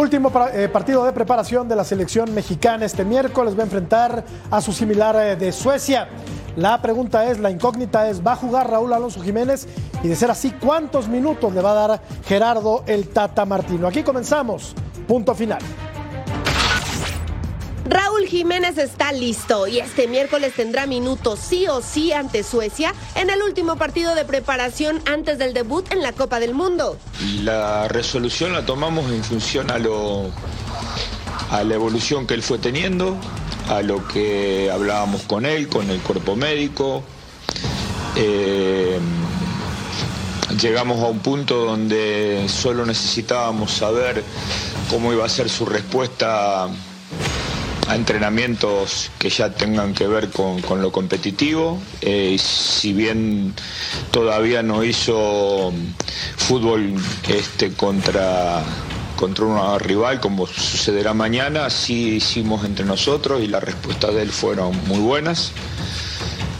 Último eh, partido de preparación de la selección mexicana este miércoles va a enfrentar a su similar eh, de Suecia. La pregunta es, la incógnita es, ¿va a jugar Raúl Alonso Jiménez? Y de ser así, ¿cuántos minutos le va a dar Gerardo el Tata Martino? Aquí comenzamos. Punto final. Raúl Jiménez está listo y este miércoles tendrá minutos sí o sí ante Suecia en el último partido de preparación antes del debut en la Copa del Mundo. La resolución la tomamos en función a lo a la evolución que él fue teniendo, a lo que hablábamos con él, con el cuerpo médico. Eh, llegamos a un punto donde solo necesitábamos saber cómo iba a ser su respuesta a entrenamientos que ya tengan que ver con, lo competitivo. Eh, si bien todavía no hizo fútbol este, contra contra un rival como sucederá mañana, sí hicimos entre nosotros y las respuestas de él fueron muy buenas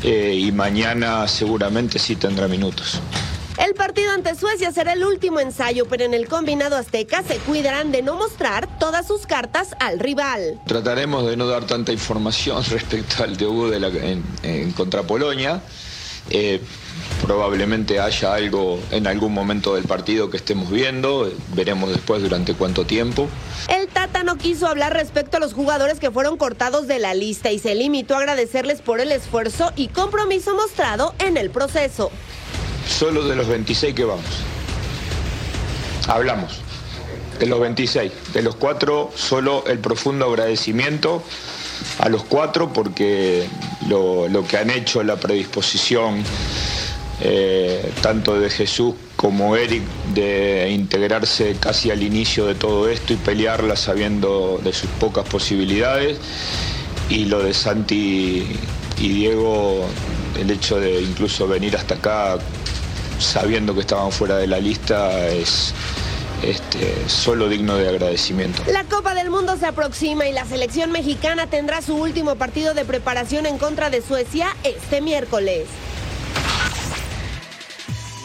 eh, y mañana seguramente sí tendrá minutos. El partido ante Suecia será el último ensayo, pero en el combinado azteca se cuidarán de no mostrar todas sus cartas al rival. Trataremos de no dar tanta información respecto al debut de en, contra Polonia. Eh, probablemente haya algo en algún momento del partido que estemos viendo, veremos después durante cuánto tiempo. El Tata no quiso hablar respecto a los jugadores que fueron cortados de la lista y se limitó a agradecerles por el esfuerzo y compromiso mostrado en el proceso solo de los 26 que vamos. Hablamos de los 26. De los cuatro, solo el profundo agradecimiento a los cuatro porque lo, que han hecho, la predisposición, eh, tanto de Jesús como Eric, de integrarse casi al inicio de todo esto y pelearla sabiendo de sus pocas posibilidades. Y lo de Santi y Diego, el hecho de incluso venir hasta acá sabiendo que estaban fuera de la lista es este, solo digno de agradecimiento. La Copa del Mundo se aproxima y la selección mexicana tendrá su último partido de preparación en contra de Suecia este miércoles.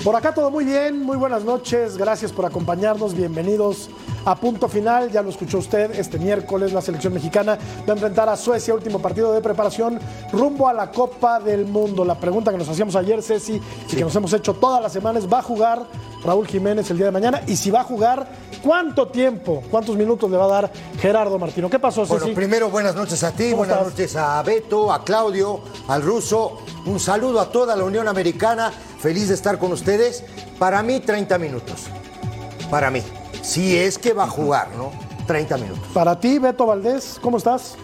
Por acá todo muy bien, muy buenas noches, gracias por acompañarnos, bienvenidos a punto final. Ya lo escuchó usted, este miércoles la selección mexicana va a enfrentar a Suecia, último partido de preparación rumbo a la Copa del Mundo. La pregunta que nos hacíamos ayer, Ceci, y que nos hemos hecho todas las semanas, ¿va a jugar Raúl Jiménez el día de mañana? Y si va a jugar, ¿cuánto tiempo, cuántos minutos le va a dar Gerardo Martino? ¿Qué pasó, Ceci? Bueno, primero buenas noches a ti, buenas noches a Beto, a Claudio, al ruso. Un saludo a toda la Unión Americana. Feliz de estar con ustedes. Para mí, 30 minutos. Para mí si es que va a jugar, ¿no? 30 minutos. Para ti, Beto Valdés, ¿cómo estás?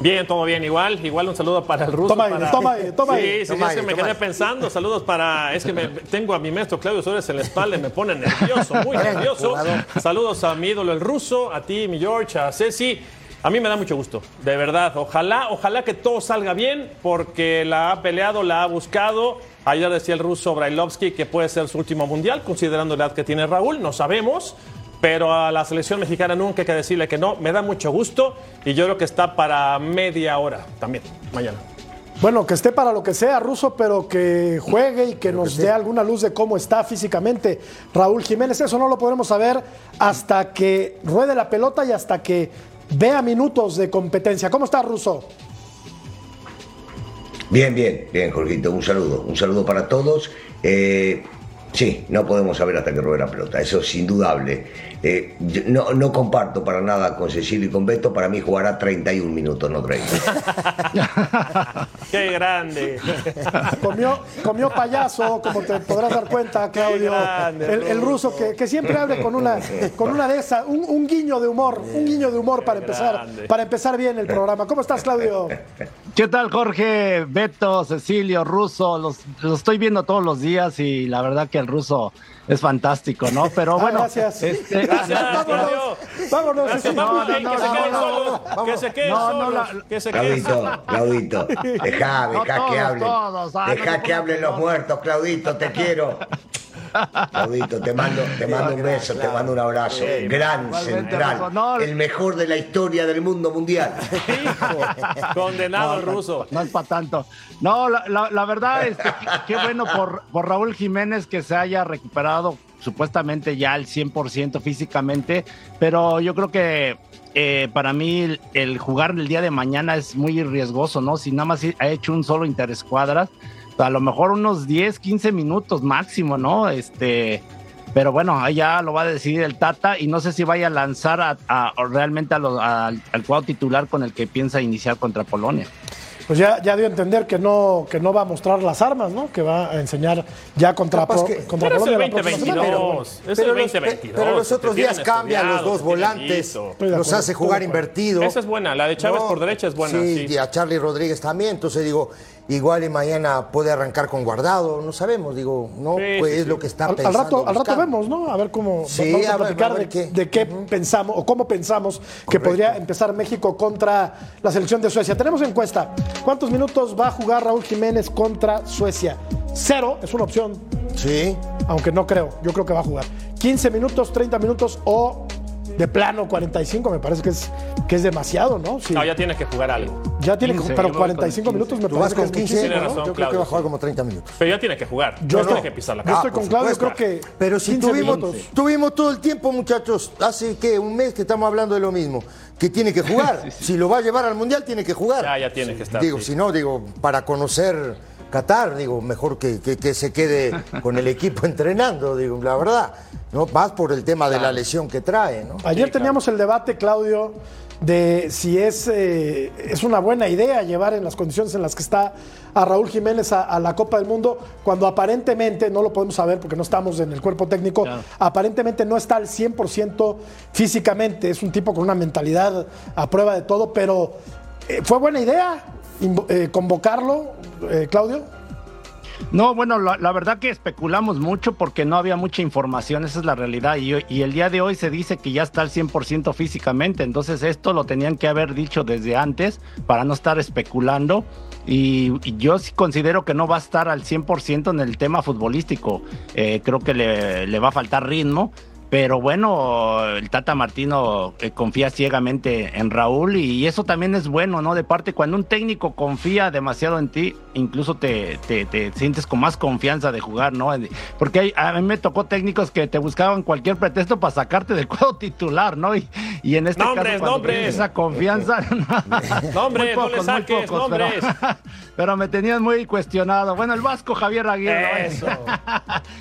Bien, todo bien, igual. Igual un saludo para el ruso. Toma ahí, toma ahí, toma ahí. Sí, sí, es que me quedé pensando. Saludos para. Es que me, tengo a mi maestro Claudio Suárez en la espalda y me pone nervioso, muy nervioso. Saludos a mi ídolo, el ruso, a ti, mi George, a Ceci. A mí me da mucho gusto, de verdad. Ojalá, ojalá que todo salga bien, porque la ha peleado, la ha buscado Ayer decía el ruso Brailovsky que puede ser su último mundial, considerando la edad que tiene Raúl, no sabemos. Pero a la selección mexicana nunca hay que decirle que no. Me da mucho gusto y yo creo que está para media hora también, mañana. Bueno, que esté para lo que sea, Ruso, pero que juegue y que nos dé alguna luz de cómo está físicamente Raúl Jiménez. Eso no lo podremos saber hasta que ruede la pelota y hasta que vea minutos de competencia. ¿Cómo está, Ruso? Bien, bien, bien, Jorgito, un saludo, un saludo para todos. Eh, sí, no podemos saber hasta que ruede la pelota, eso es indudable. Eh, no, no, comparto para nada con Cecilio y con Beto, para mí jugará 31 minutos, no 30. ¡Qué grande! Comió, comió payaso, como te podrás dar cuenta, Claudio. el, ruso que, que, siempre abre con una, con una de esas, un, guiño de humor, un guiño de humor para empezar, para empezar bien el programa. ¿Cómo estás, Claudio? ¿Qué tal, Jorge, Beto, Cecilio, Ruso? Los, los estoy viendo todos los días y la verdad que el ruso es fantástico, ¿no? Pero bueno. gracias. Este, gracias, vámonos. Vámonos. Gracias, no, no, no, que se quede solo. Que se quede solo. Que se quede Claudito, Claudito, deja, deja que hablen. Deja que hablen los muertos, Claudito, te quiero. Claudito, te mando, te mando un beso, te mando un abrazo. Gran central. No, el mejor de la historia del mundo mundial. Condenado el no, ruso. No es para tanto. No, la, la- la verdad es que qué bueno por, por Raúl Jiménez que se haya recuperado supuestamente ya al 100% físicamente, pero yo creo que eh, para mí el, el jugar el día de mañana es muy riesgoso, ¿no? Si nada más ha hecho un solo interescuadras, a lo mejor unos 10, 15 minutos máximo, ¿no? Este, pero bueno, ahí ya lo va a decidir el Tata y no sé si vaya a lanzar a, a- realmente a lo- al, al cuadro titular con el que piensa iniciar contra Polonia. Pues ya, ya dio a entender que no, que no va a mostrar las armas, ¿no? Que va a enseñar ya contra, Pro- que- contra Pero es el Polonia próxima semana. 2022. Es Pero el los- 2022. pero los otros días cambian los dos volantes, los hace jugar invertido. Esa es buena, la de Chávez por derecha es buena, sí. y a Charlie Rodríguez también. Entonces digo, igual y mañana puede arrancar con guardado, no sabemos, digo, no, Sí, pues sí, es sí. lo que está Al, al pensando. rato, al rato vemos, ¿no? A ver cómo Sí, vamos a a ver, platicar a ver de, qué. de qué pensamos o cómo pensamos que podría empezar México contra la selección de Suecia. Tenemos encuesta. ¿Cuántos minutos va a jugar Raúl Jiménez contra Suecia? Cero es una opción, Sí, aunque no creo. Yo creo que va a jugar. 15 minutos, 30 minutos o de plano 45 me parece que es, que es demasiado, ¿no? Sí. No, ya tienes que jugar algo. ya tiene que 15, pero yo voy con 45 15. minutos me parece que con es 15, muchísimo, Tiene ¿no? razón. yo creo que va a jugar como 30 minutos. Pero ya tiene que jugar. Yo no estoy- tiene que pisar la Yo cancha. estoy con Claudio, creo que Pero si 15 tuvimos, minutos. tuvimos todo el tiempo, muchachos, hace que un mes que estamos hablando de lo mismo, que tiene que jugar. Si lo va a llevar al mundial, tiene que jugar. Ya, ya tiene que estar. Digo, sí. si no, digo, para conocer Qatar, digo, mejor que, que- que se quede con el equipo entrenando, digo, la verdad. No, más por el tema de la lesión que trae, ¿no? Ayer teníamos el debate, Claudio, de si es, eh, es una buena idea llevar en las condiciones en las que está a Raúl Jiménez a, a la Copa del Mundo, cuando aparentemente, no lo podemos saber porque no estamos en el cuerpo técnico, Claro. aparentemente no está al 100% físicamente, es un tipo con una mentalidad a prueba de todo, pero eh, ¿fue buena idea eh, convocarlo, eh, Claudio? No, bueno, la, verdad que especulamos mucho porque no había mucha información, esa es la realidad. Y, el día de hoy se dice que ya está al 100% físicamente, entonces esto lo tenían que haber dicho desde antes para no estar especulando. Y, y yo sí considero que no va a estar al 100% en el tema futbolístico. Eh, creo que le, le va a faltar ritmo. Pero bueno, el Tata Martino eh, confía ciegamente en Raúl y eso también es bueno, ¿no? De parte, cuando un técnico confía demasiado en ti, incluso te, te- te sientes con más confianza de jugar, ¿no? Porque hay- a mí me tocó técnicos que te buscaban cualquier pretexto para sacarte del cuadro titular, ¿no? Y, y en este Nombres, caso, nombres. esa confianza... Nombres, muy no le pocos, saques, pocos, pero- nombres. Pero, me tenían muy cuestionado. Bueno, el Vasco Javier Aguirre. Eso.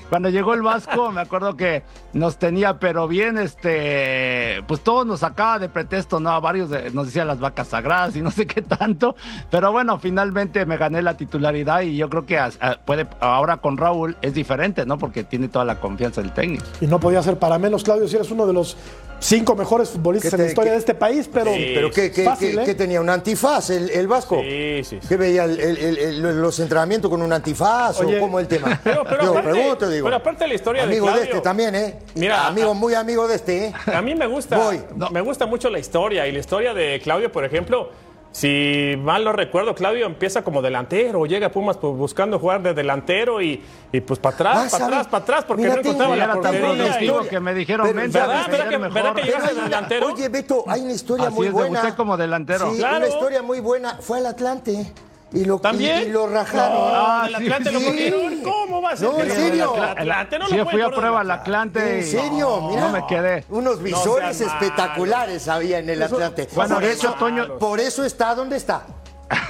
Cuando llegó el Vasco, me acuerdo que nos tenía, pero bien, este, pues todos nos sacaba de pretexto, ¿no? A varios de- nos decían las vacas sagradas y no sé qué tanto. Pero bueno, finalmente me gané la titularidad y yo creo que a- puede, ahora con Raúl es diferente, ¿no? Porque tiene toda la confianza del técnico. Y no podía ser para menos, Claudio, si eres uno de los cinco mejores futbolistas ¿Qué en la te- historia qué- de este país, pero, Sí. Pero ¿qué, qué- fácil, qué- ¿eh? qué tenía? ¿Un antifaz el, el Vasco? Sí, sí, sí. ¿Qué veía el- el- el- el- los entrenamientos con un antifaz Oye, o cómo el tema? Pero, pero Yo aparte, pregunto, digo. pero aparte de la historia amigo de de, Claudio. este también, ¿eh? Mira, amigo, muy amigo de este, ¿eh? A mí me gusta, Voy. me gusta mucho la historia y la historia de Claudio, por ejemplo, si mal no recuerdo, Claudio empieza como delantero, llega a Pumas pues, buscando jugar de delantero y, y pues para atrás, Ah, para ¿sabe? atrás, para atrás, porque Mira, no encontraba la portería. que me dijeron, Pero- ¿verdad? ¿Verdad que- mejor". verdad que Pero llegas hay de una- delantero? Oye, Beto, hay una historia Así muy es, buena. como delantero. Sí, Claro. una historia muy buena. Fue al Atlante y lo, ¿También? y, y lo rajaron. No, Ah, el sí, Atlante lo sí. cogieron. ¿Cómo va a ser? No, en lo- serio. el Atlante no sí, lo fui a prueba al el Atlante. ¿En serio? no, Mira, No me quedé. Unos visores espectaculares había en el Atlante. Bueno, por, eso, Toño- por eso está donde está.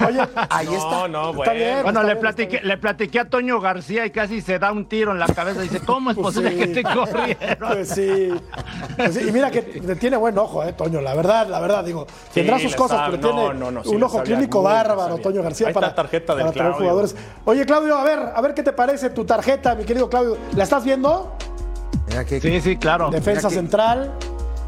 Oye, Ahí No, está. no, Está bien. bueno. Está le bien, platiqué, está le platiqué a Toño García y casi se da un tiro en la cabeza. Dice, ¿cómo es Pues posible sí. que te corrieron? Pues sí. Pues sí, Y mira que tiene buen ojo, eh, Toño, la verdad, la verdad, digo, tendrá sus cosas, sabe, pero no, tiene no, no, sí un ojo clínico bárbaro. Toño García, Ahí está para, la tarjeta del para traer Claudio. jugadores. Oye, Claudio, a ver, a ver qué te parece tu tarjeta, mi querido Claudio. ¿La estás viendo? Mira que, Sí, sí, claro. Defensa Mira que- central.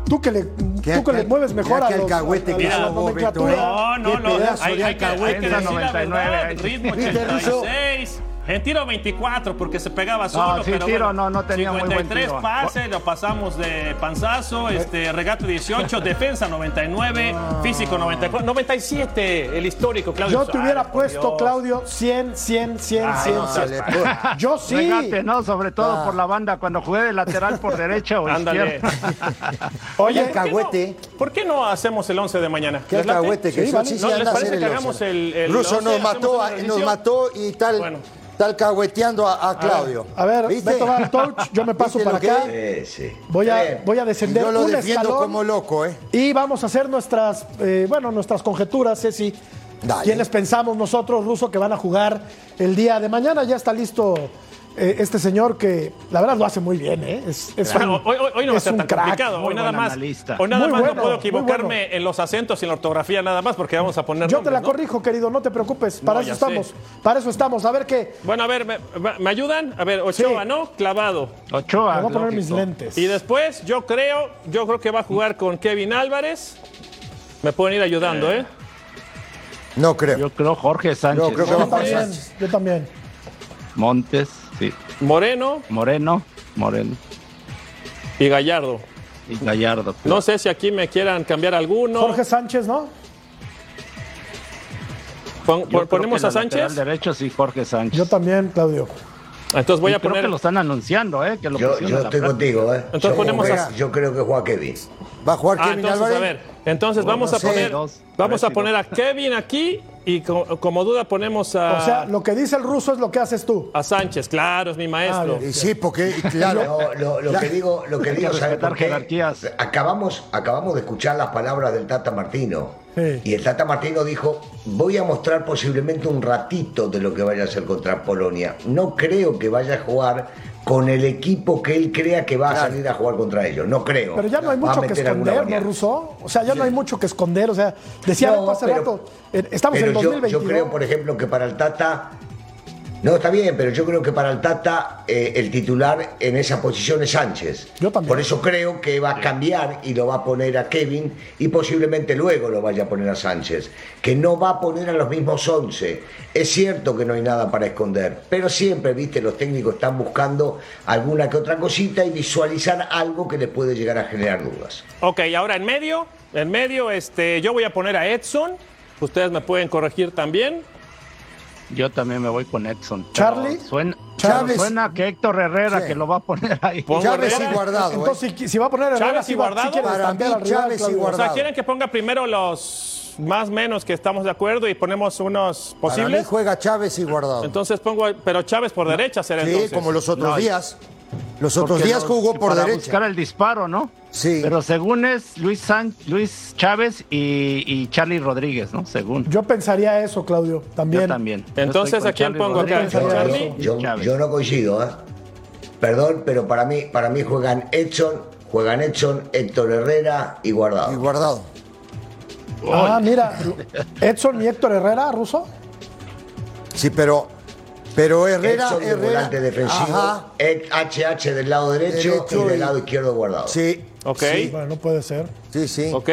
Tú que le, tú que le mueves mejor a que el los, cagüete a que la nomenclatura. Beto, ¿eh? No, no, no. Hay, de hay que, hay que alcahuete. decir la 99, verdad. ahí. Ritmo ¿Viste, Russo? 86. En tiro 24 porque se pegaba solo. No, sí, pero tiro bueno, no, no tenía muy buen 53 tiro. pases, lo pasamos de panzazo, este, regate 18, defensa 99, físico 94, 97, el histórico, Claudio. Yo te hubiera por puesto, Dios. Claudio, 100, 100, 100, Ay, 100. no seas 100. payaso. Yo sí. Regate, ¿no? Sobre todo Ah. por la banda, cuando jugué de lateral por derecha o Ándale. izquierda. Oye, Qué cagüete. ¿Por qué no hacemos el 11 de mañana? Qué alcahuete que Sí, ¿No les parece hacer que el hagamos el- el Russo 11? nos ¿Hacemos mató, nos mató y tal, Bueno. Tal cagüeteando a, a Claudio. a ver, ¿Viste? Beto va al touch, yo me paso ¿Viste para acá. es? Sí, sí. Voy Está a, voy a descender yo lo un defiendo escalón como loco, ¿eh? y vamos a hacer nuestras, eh, bueno, nuestras conjeturas, Ceci. Dale. ¿Quiénes pensamos nosotros, Ruso, que van a jugar el día de mañana? Ya está listo eh, este señor que la verdad lo hace muy bien, ¿eh? Es, es un- hoy, hoy- hoy no va a ser tan crack. complicado. Hoy nada más, analista. hoy nada Muy más bueno, no puedo equivocarme en los acentos y en la ortografía nada más porque vamos a poner Yo te la corrijo, querido, no te preocupes. Para No, eso estamos. sé. Para eso estamos. A ver qué. Bueno, a ver, ¿me, me ayudan? A ver, Ochoa, Sí. ¿no? Clavado. Ochoa. Me voy a poner lógico. mis lentes. Y después, yo creo, yo creo que va a jugar con Kevin Álvarez. Me pueden ir ayudando, ¿eh? No creo. Yo creo Jorge Sánchez. Yo creo que Yo va a también, Sánchez. yo también. Montes, sí. Moreno Moreno, Moreno. y Gallardo. Y Gallardo. No sé si aquí me quieran cambiar alguno. Jorge Sánchez, ¿no? Pon- ponemos a Sánchez. derecho, sí, Jorge Sánchez. Yo también, Claudio. Entonces voy Y a creo poner. que lo están anunciando, ¿eh? Que lo Yo, yo la estoy contigo, ¿eh? Entonces yo, ponemos creo- a- yo creo que juega Kevin. ¿Va a jugar Ah, Kevin entonces, Álvarez? a ver. Entonces vamos no a sé. poner. Dos, Vamos a poner a. Kevin aquí y co- como, duda ponemos a, O sea, lo que dice el ruso es lo que haces tú. a Sánchez. Claro, es mi maestro. Ah. Y sí, porque, claro. No, lo, lo que digo, lo que que digo, ¿sabe respetar por qué? jerarquías. Acabamos, acabamos de escuchar las palabras del Tata Martino. Sí. Y el Tata Martino dijo, voy a mostrar posiblemente un ratito de lo que vaya a hacer contra Polonia. No creo que vaya a jugar con el equipo que él crea que va a salir a jugar contra ellos. No creo. Pero ya no hay mucho que esconder, ¿no. Ruso? O sea, ya no hay mucho que esconder. O sea, decía No, hace pero- rato, eh, estamos Pero en yo, 2022. yo creo, por ejemplo, que para el Tata. No, está bien, pero yo creo que para el Tata eh, el titular en esa posición es Sánchez. Yo también. Por eso creo que va a cambiar y lo va a poner a Kevin y posiblemente luego lo vaya a poner a Sánchez. Que no va a poner a los mismos 11. Es cierto que no hay nada para esconder, pero siempre, viste, los técnicos están buscando alguna que otra cosita y visualizar algo que les puede llegar a generar dudas. Ok, ahora en medio, en medio, este, yo voy a poner a Edson. Ustedes me pueden corregir también. Yo también me voy con Edson. Charlie. Suena, Chávez. suena que Héctor Herrera Sí. que lo va a poner ahí. Chávez Herrera. y Guardado. ¿eh? Entonces, si, si va a poner Herrera, Chávez y Guardado. quiere Para mí, Chávez y Claudio. O sea, Guardado. quieren que ponga primero los más menos que estamos de acuerdo y ponemos unos Para mí posibles. juega Chávez y Guardado. Entonces pongo, pero Chávez por derecha será Sí, entonces. como los otros No, días. Los otros Porque días los- jugó por para derecha. buscar el disparo, ¿no? Sí. Pero según es Luis, San, Luis Chávez y, y Charlie Rodríguez, ¿no? Según. Yo pensaría eso, Claudio, también. Yo también. Entonces, ¿a quién Charlie pongo acá? Rodríguez Yo- Charlie? Yo no coincido, ¿eh? Perdón, pero para mí, para mí juegan Edson, juegan Edson, Héctor Herrera y Guardado. Y Guardado. Ah, mira, Edson y Héctor Herrera, Ruso. Sí, pero, pero Herrera, Edson de Herrera. volante defensivo, Ajá, Ed- HH del lado derecho, Derecho y del lado izquierdo Guardado. sí. Ok. Sí, Bueno, no puede ser. sí, sí. Ok.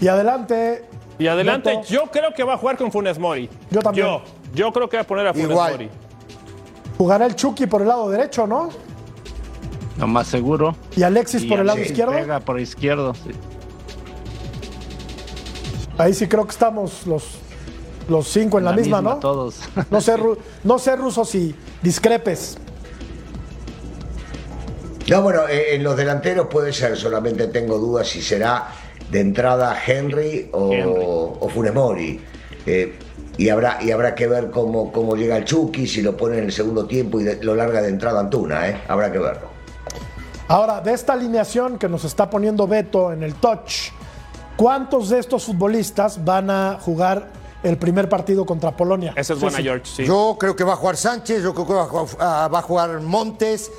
Y adelante. Y adelante, Beto. yo creo que va a jugar con Funes Mori. Yo también. Yo, yo creo que va a poner a Funes Igual. Mori. Jugará el Chucky por el lado derecho, ¿no? Lo más seguro. Y Alexis Y por el lado izquierdo. Vega por izquierdo. sí. Ahí sí creo que estamos los, los cinco en la, misma, ¿no? Todos. No sé, Ru- no sé, Ruso, si discrepes. No, bueno, eh, en los delanteros puede ser, solamente tengo dudas si será de entrada Henry o, Henry. o Funes Mori. Eh, y habrá, y habrá que ver cómo, cómo llega el Chucky, si lo pone en el segundo tiempo y de- lo larga de entrada Antuna, ¿eh? Habrá que verlo. Ahora, de esta alineación que nos está poniendo Beto en el touch, ¿cuántos de estos futbolistas van a jugar el primer partido contra Polonia? Esa es Sí, buena, sí. George. Sí. Yo creo que va a jugar Sánchez, yo creo que va a jugar, ah, va a jugar Montes,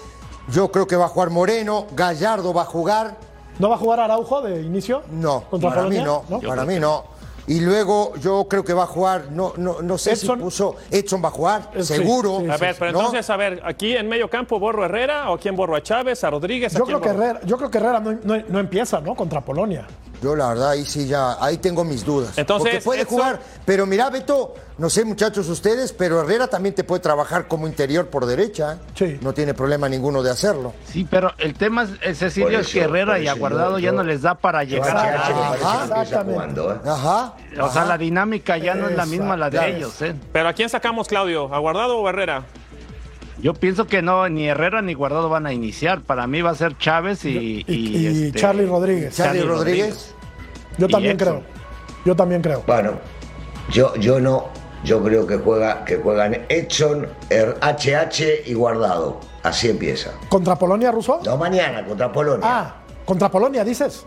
yo creo que va a jugar Moreno, Gallardo va a jugar. ¿No va a jugar Araujo de inicio? No, ¿Contra para Polonia? mí no, para mí no. Y luego yo creo que va a jugar, no, no, no sé Edson. si puso, Edson va a jugar, Eh, sí, seguro. sí, A ver, pero ¿no? entonces, a ver, aquí en medio campo borro a Herrera o quién borro a Chávez, a Rodríguez, a Yo quién creo, que? Herrera, yo creo que Herrera no, no- no empieza, ¿no? Contra Polonia. Yo la verdad ahí sí ya, ahí tengo mis dudas. Entonces, Porque puede Edson- jugar, pero mira Beto, no sé muchachos ustedes, pero Herrera también te puede trabajar como interior por derecha. ¿eh? Sí. No tiene problema ninguno de hacerlo. Sí, pero el tema es, eh, Cecilio, es que Herrera y Aguardado yo- ya yo- no les da para llegar a empieza Exactamente. ¿eh? Ajá. O sea, la dinámica ya no es la misma la de ellos, ¿eh? Pero ¿a quién sacamos, Claudio? ¿Aguardado o Herrera? Yo pienso que no, ni Herrera ni Guardado van a iniciar. Para mí va a ser Chávez y, Y, y este, Charlie Rodríguez. Charlie Rodríguez. Yo también creo. Yo también creo. Bueno, yo, yo no, yo creo que juega, que juegan Edson, Er- HH y Guardado. Así empieza. ¿Contra Polonia, Russo? No mañana contra Polonia. Ah, contra Polonia, dices.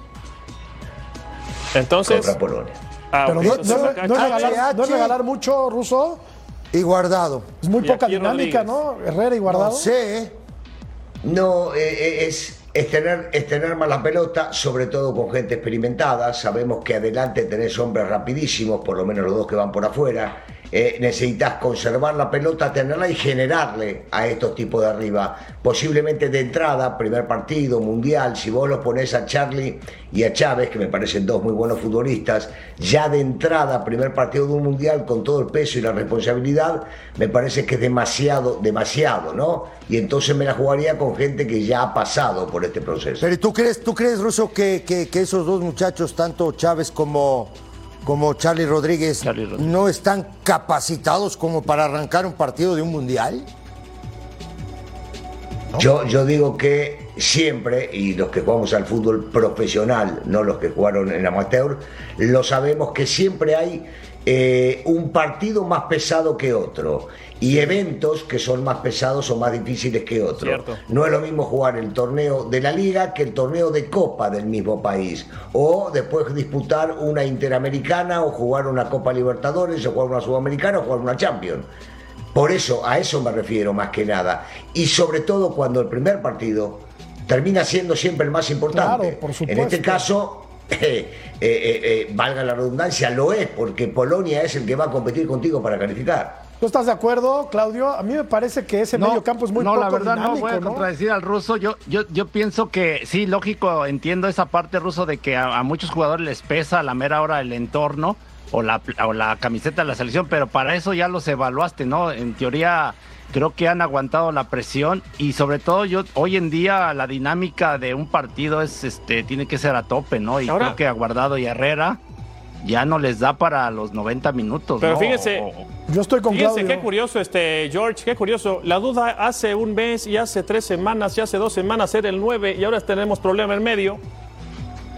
Entonces. Contra Polonia. ah, Pero ok, no, no- no es regalar, no es regalar mucho, Russo. Y Guardado. Es muy Y poca dinámica, Rodríguez. ¿no? Herrera y Guardado. No sé. No, eh, eh, es, es, tener, es tener más la pelota, sobre todo con gente experimentada. Sabemos que adelante tenés hombres rapidísimos, por lo menos los dos que van por afuera. Eh, necesitas conservar la pelota, tenerla y generarle a estos tipos de arriba. Posiblemente de entrada, primer partido, mundial, si vos los pones a Charlie y a Chávez, que me parecen dos muy buenos futbolistas, ya de entrada, primer partido de un mundial con todo el peso y la responsabilidad, me parece que es demasiado, demasiado, ¿no? Y entonces me la jugaría con gente que ya ha pasado por este proceso. Pero ¿y ¿tú crees, tú crees Russo, que- que esos dos muchachos, tanto Chávez como, como Charlie Rodríguez, Charlie Rodríguez. no están capacitados como para arrancar un partido de un mundial? Yo, yo digo que siempre, y los que jugamos al fútbol profesional, no los que jugaron en amateur, lo sabemos que siempre hay eh, un partido más pesado que otro y eventos que son más pesados o más difíciles que otros. Cierto. No es lo mismo jugar el torneo de la liga que el torneo de copa del mismo país. O después disputar una interamericana o jugar una Copa Libertadores o jugar una Sudamericana o jugar una Champions. Por eso, a eso me refiero más que nada. Y sobre todo cuando el primer partido termina siendo siempre el más importante. Claro, por en este caso, eh, eh, eh, eh, valga la redundancia, lo es, porque Polonia es el que va a competir contigo para calificar. ¿Tú estás de acuerdo, Claudio? A mí me parece que ese medio campo es muy no, poco la verdad no voy a ¿no? contradecir al ruso. Yo, yo, yo pienso que sí, lógico, entiendo esa parte ruso de que a, a muchos jugadores les pesa a la mera hora el entorno o la, o la camiseta de la selección, pero para eso ya los evaluaste, ¿no? En teoría creo que han aguantado la presión y sobre todo yo hoy en día la dinámica de un partido es este tiene que ser a tope, ¿no? Y Ahora- creo que Aguardado y Herrera ya no les da para los 90 minutos, Pero ¿no? fíjense, Yo estoy con Fíjense Claudio. qué curioso, este, George, qué curioso. La duda hace un mes y hace tres semanas y hace dos semanas era el 9 y ahora tenemos problema en medio.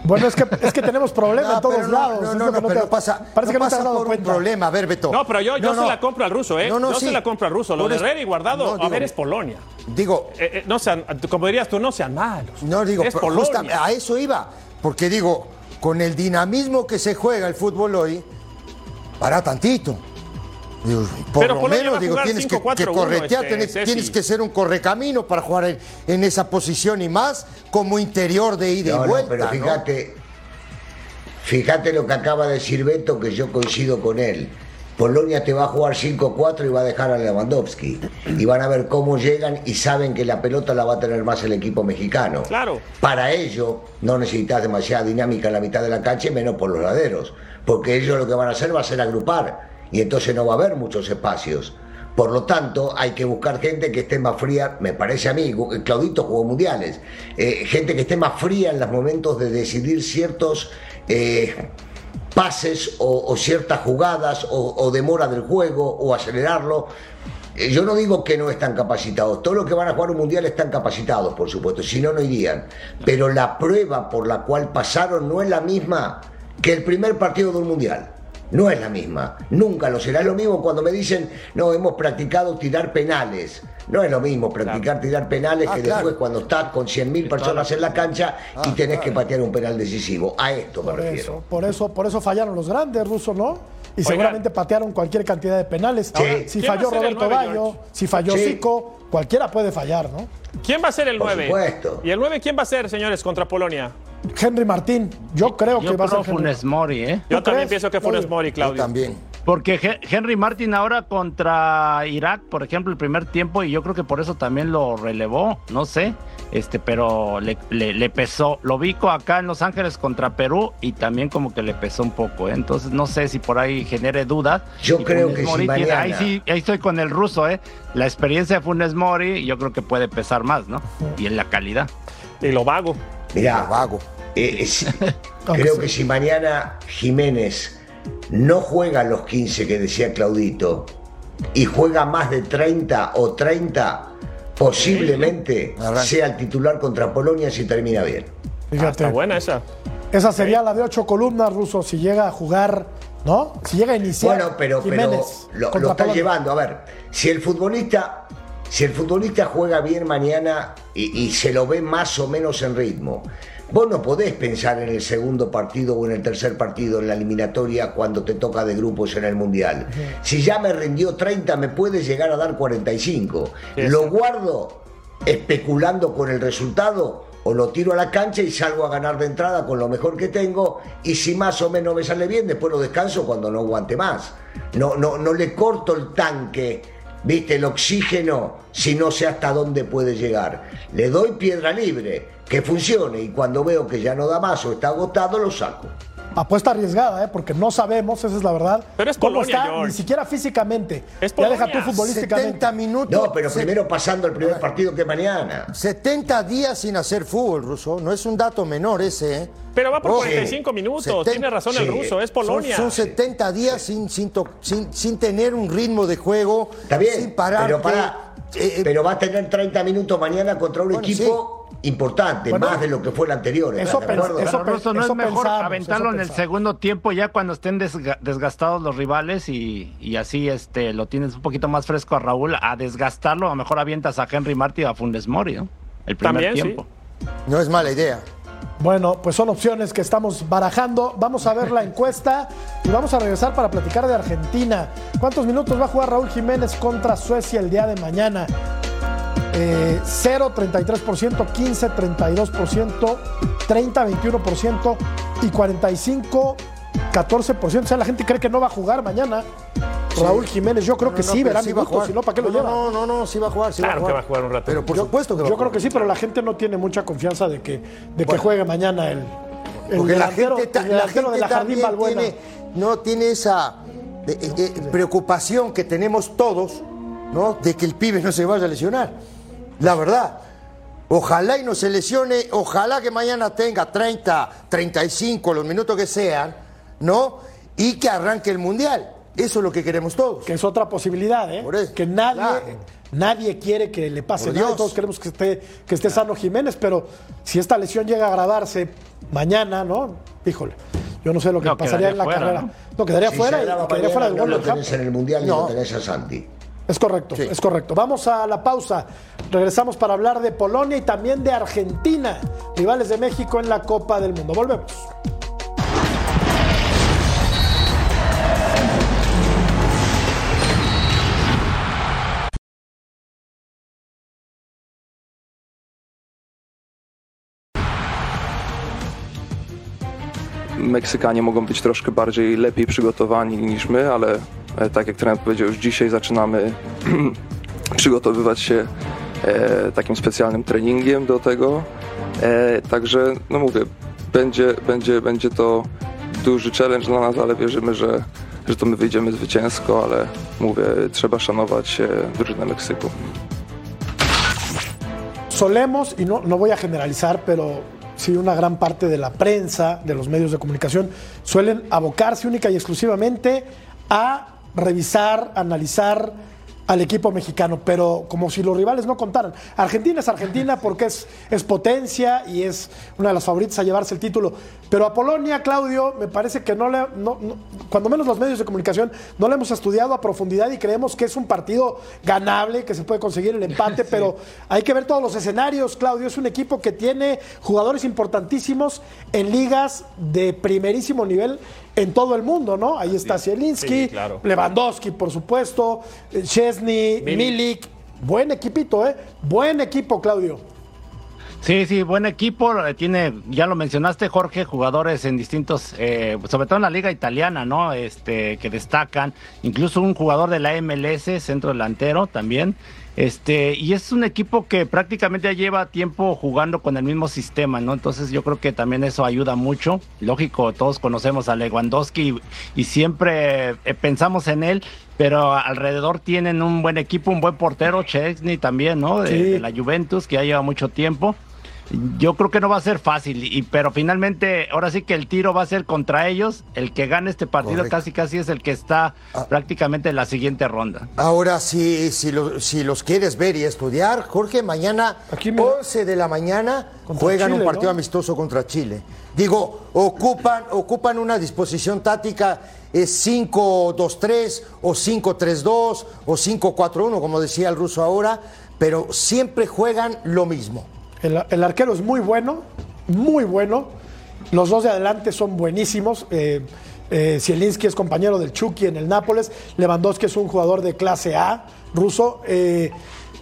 Bueno, es que, es que tenemos problemas No, en todos no, lados. No, no, lo no, pero te- pasa, Parece no que no te pasa has dado por un problema. A ver, Beto. No, pero yo, yo No, se la compro al ruso, ¿eh? No, no, yo sí. se la compro al ruso. Lo de Herrera y Guardado, no, a ver, es Polonia. Digo, Eh, eh, no sean, como dirías tú, no sean malos. No, digo, es Polonia. justa- a eso iba. Porque digo, con el dinamismo que se juega el fútbol hoy, para tantito. Digo, por Pero lo Polonia menos digo, tienes que, 5-4-1, que corretear, este, tienes, que ser un correcamino para jugar en, en esa posición y más como interior de ida No, y no, vuelta. pero ¿no? fíjate, fíjate lo que acaba de decir Beto, que yo coincido con él. Polonia te va a jugar 5-4 y va a dejar a Lewandowski. Y van a ver cómo llegan y saben que la pelota la va a tener más el equipo mexicano. Claro. Para ello no necesitas demasiada dinámica en la mitad de la cancha y menos por los laderos. Porque ellos lo que van a hacer va a ser agrupar. Y entonces no va a haber muchos espacios. Por lo tanto, hay que buscar gente que esté más fría, me parece a mí, Gu- Claudito jugó mundiales, eh, gente que esté más fría en los momentos de decidir ciertos eh, pases o, ciertas jugadas o, demora del juego o acelerarlo. Eh, Yo no digo que no están capacitados, todos los que van a jugar un mundial están capacitados, por supuesto, si no, no irían. Pero la prueba por la cual pasaron no es la misma que el primer partido de un mundial. No es la misma, nunca lo será. Es lo mismo cuando me dicen, no, hemos practicado tirar penales. No es lo mismo practicar tirar penales Ah, que claro. después cuando estás con 100.000 personas en la cancha y Ah, tenés que patear un penal decisivo. A esto me Por refiero. eso, por eso, por eso fallaron los grandes rusos, ¿no? Y seguramente patearon cualquier cantidad de penales. Ahora, si ¿quién va falló Roberto Bayo, si falló Sí. Zico, cualquiera puede fallar, ¿no? ¿Quién va a ser el Por 9? supuesto. ¿Y el 9 quién va a ser, señores, contra Polonia? Henry Martín, yo creo yo que va a ser. Funes Mori, ¿eh? Yo ¿Tú también crees, pienso que Funes Claudio? Mori, Yo Claudio. también. Porque Henry Martin ahora contra Irak, por ejemplo, el primer tiempo, y yo creo que por eso también lo relevó, no sé, este, pero le, le, pesó. Lo vi acá en Los Ángeles contra Perú y también como que le pesó un poco, ¿eh? entonces no sé si por ahí genere dudas. Yo creo que sí, ahí sí, ahí estoy con el ruso, ¿eh? La experiencia de Funes Mori, yo creo que puede pesar más, ¿no? Y en la calidad. Y lo vago. Mira, vago. Eh, creo que si mañana Jiménez no juega los 15 que decía Claudito y juega más de 30 o 30, posiblemente sea el titular contra Polonia si termina bien. Fíjate. Ah, está buena esa. Esa sería la de ocho columnas, Ruso, si llega a jugar, ¿no? Si llega a iniciar. Bueno, pero, lo, lo está llevando. A ver, si el futbolista, si el futbolista juega bien mañana y se lo ve más o menos en ritmo, Vos no podés pensar en el segundo partido o en el tercer partido en la eliminatoria cuando te toca de grupos en el Mundial. Si ya me rindió 30, me puede llegar a dar 45. ¿Lo guardo especulando con el resultado? O lo tiro a la cancha y salgo a ganar de entrada con lo mejor que tengo. Y si más o menos me sale bien, después lo descanso cuando no aguante más. No, no, no le corto el tanque viste, el oxígeno, si no sé hasta dónde puede llegar. Le doy piedra libre, que funcione, y cuando veo que ya no da más o está agotado, lo saco. Apuesta arriesgada, ¿eh? porque no sabemos, esa es la verdad. Pero es cómo está, ni siquiera físicamente. Es ya deja tú futbolísticamente. 70 minutos. No, pero primero pasando el primer partido que mañana. 70 días sin hacer fútbol, Ruso. No es un dato menor ese, ¿eh? Pero va por 45 minutos, tiene razón el ruso, es Polonia. Son, 70 días sin, sin, tener un ritmo de juego, Está bien, sin parar. Pero, eh, eh, pero va a tener 30 minutos mañana contra un equipo importante, más de lo que fue el anterior. Eso, eso, no es mejor aventarlo en el segundo tiempo ya cuando estén desgastados los rivales y, así este lo tienes un poquito más fresco a Raúl, a desgastarlo, a lo mejor avientas a Henry Martí a Fundes Mori, El primer tiempo. No es mala idea. Bueno, pues son opciones que estamos barajando. Vamos a ver la encuesta y vamos a regresar para platicar de Argentina. ¿Cuántos minutos va a jugar Raúl Jiménez contra Suecia el día de mañana? 0, 33%, 15, 32%, 30, 21% y 45, 14%. O sea, la gente cree que no va a jugar mañana. Raúl Jiménez, yo creo que sí, verá si no, ¿para qué lo lleva? No, no, no, sí va a jugar, sí claro va a jugar. que va a jugar un rato. Pero por supuesto que va Yo creo que sí, pero la gente no tiene mucha confianza de que, de que juegue mañana el, el Porque la gente, la gente de la Jardín Tiene, no tiene esa eh, eh, preocupación que tenemos todos, ¿no? De que el pibe no se vaya a lesionar. La verdad. Ojalá y no se lesione, ojalá que mañana tenga 30, 35, los minutos que sean, ¿no? Y que arranque el Mundial. Eso es lo que queremos todos. Que es otra posibilidad, ¿eh? que nadie, nadie quiere que le pase nada. Todos queremos que esté, que esté sano Jiménez, pero si esta lesión llega a agravarse mañana, ¿no? Híjole. Yo no sé lo que pasaría en la carrera. No, quedaría fuera y quedaría fuera del no lo tenés en el Mundial y no tenés a Santi. Es correcto, es correcto. Vamos a la pausa. Regresamos para hablar de Polonia y también de Argentina, rivales de México en la Copa del Mundo. Volvemos. Meksykanie mogą być troszkę bardziej lepiej przygotowani niż my, ale tak jak trener powiedział, już dzisiaj zaczynamy przygotowywać się e, takim specjalnym treningiem do tego. E, także, no mówię, będzie, będzie, będzie to duży challenge dla nas, ale wierzymy, że, że to my wyjdziemy zwycięsko, ale mówię, trzeba szanować drużynę Meksyku. Solemos, y no, no voy a generalizar, pero sí, una gran parte de la prensa, de los medios de comunicación, suelen abocarse única y exclusivamente a revisar, analizar al equipo mexicano, pero como si los rivales no contaran. Argentina es Argentina porque es, es potencia y es una de las favoritas a llevarse el título. Pero a Polonia, Claudio, me parece que no le, no, cuando menos los medios de comunicación, no le hemos estudiado a profundidad y creemos que es un partido ganable, que se puede conseguir el empate, pero hay que ver todos los escenarios, Claudio. Es un equipo que tiene jugadores importantísimos en ligas de primerísimo nivel en todo el mundo, ¿no? Ahí está Zielinski, Lewandowski, por supuesto, Chesney, Milik. Buen equipito, ¿eh? Buen equipo, Claudio. Sí, sí, buen equipo. eh, Tiene, ya lo mencionaste, Jorge, jugadores en distintos, eh, sobre todo en la liga italiana, ¿no? Este, que destacan. Incluso un jugador de la MLS, centro delantero también. Este, y es un equipo que prácticamente ya lleva tiempo jugando con el mismo sistema, ¿no? Entonces yo creo que también eso ayuda mucho. Lógico, todos conocemos a Lewandowski y, y siempre eh, pensamos en él, pero alrededor tienen un buen equipo, un buen portero, Chesney también, ¿no? De, Sí. de la Juventus, que ya lleva mucho tiempo. Yo creo que no va a ser fácil, y, pero finalmente, ahora sí que el tiro va a ser contra ellos. El que gane este partido Correcto. casi casi es el que está prácticamente en la siguiente ronda. Ahora, si, si, lo- si los quieres ver y estudiar, Jorge, mañana, Aquí me- 11 de la mañana, Contra juegan un Chile, partido ¿no? amistoso contra Chile. Digo, ocupan, ocupan una disposición táctica, es 5-2-3 o 5-3-2 o 5-4-1, como decía el ruso ahora, pero siempre juegan lo mismo. El, el arquero es muy bueno, muy bueno. Los dos de adelante son buenísimos. Eh, eh, Zielinski es compañero del Chucky en el Nápoles. Lewandowski es un jugador de clase A, ruso. Eh,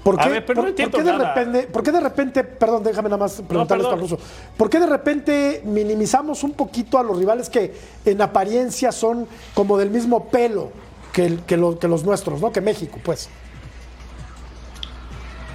¿por, qué, ver, pero no por- entiendo por qué de repente, ¿Por qué de repente, perdón, déjame nada más preguntarles perdón. al ruso, ¿por qué de repente minimizamos un poquito a los rivales que en apariencia son como del mismo pelo que, el- que lo- que los nuestros, ¿no? Que México, pues.